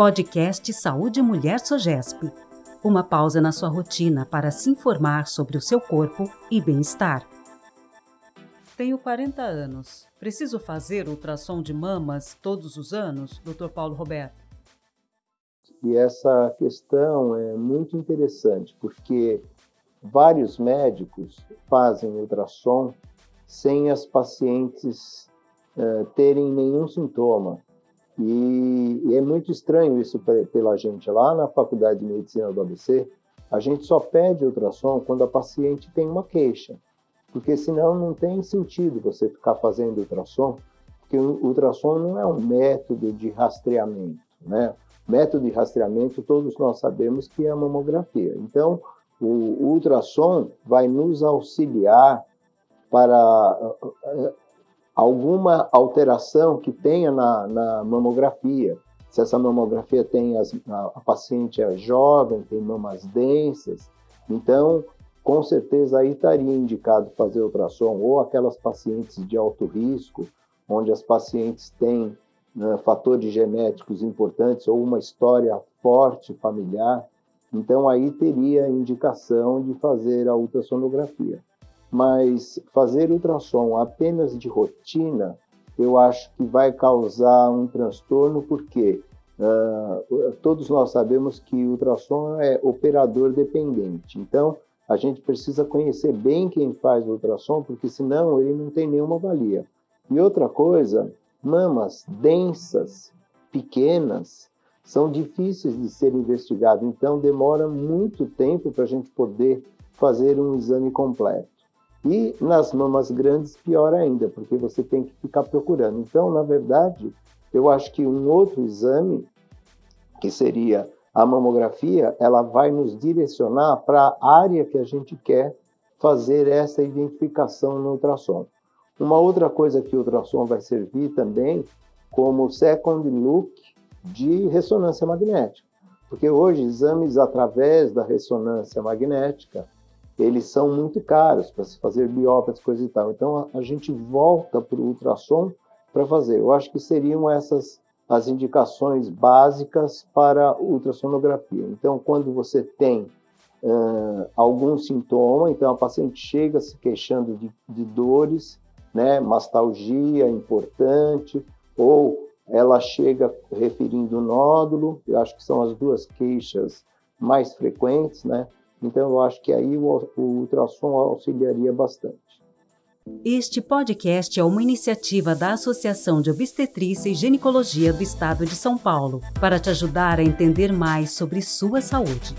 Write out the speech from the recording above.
Podcast Saúde Mulher Sogesp. Uma pausa na sua rotina para se informar sobre o seu corpo e bem-estar. Tenho 40 anos. Preciso fazer ultrassom de mamas todos os anos, Dr. Paulo Roberto? E essa questão é muito interessante, porque vários médicos fazem ultrassom sem as pacientes uh, terem nenhum sintoma. E, e, é muito estranho isso pela gente. Lá na Faculdade de Medicina do ABC, a gente só pede ultrassom quando a paciente tem uma queixa, porque senão não tem sentido você ficar fazendo ultrassom, porque o ultrassom não é um método de rastreamento, né? Método de rastreamento, todos nós sabemos que é a mamografia. Então, o ultrassom vai nos auxiliar para eh, alguma alteração que tenha na, na mamografia. Se essa mamografia tem as, a, a paciente é jovem, tem mamas densas, então com certeza aí estaria indicado fazer ultrassom ou aquelas pacientes de alto risco, onde as pacientes têm né, fatores genéticos importantes ou uma história forte familiar, então aí teria indicação de fazer a ultrassonografia. Mas fazer ultrassom apenas de rotina, eu acho que vai causar um transtorno, porque uh, todos nós sabemos que o ultrassom é operador dependente. Então, a gente precisa conhecer bem quem faz o ultrassom, porque senão ele não tem nenhuma valia. E outra coisa, mamas densas, pequenas, são difíceis de ser investigadas, então demora muito tempo para a gente poder fazer um exame completo. E nas mamas grandes, pior ainda, porque você tem que ficar procurando. Então, na verdade, eu acho que um outro exame, que seria a mamografia, ela vai nos direcionar para a área que a gente quer fazer essa identificação no ultrassom. Uma outra coisa que o ultrassom vai servir também como second look de ressonância magnética, porque hoje exames através da ressonância magnética eles são muito caros para se fazer biópsias, coisa e tal. Então a, a gente volta para o ultrassom para fazer. Eu acho que seriam essas as indicações básicas para ultrassonografia. Então, quando você tem uh, algum sintoma, então a paciente chega se queixando de, de dores, né, mastalgia importante, ou ela chega referindo nódulo, eu acho que são as duas queixas mais frequentes, né? Então, eu acho que aí o, o ultrassom auxiliaria bastante. Este podcast é uma iniciativa da Associação de Obstetrícia e Ginecologia do Estado de São Paulo para te ajudar a entender mais sobre sua saúde.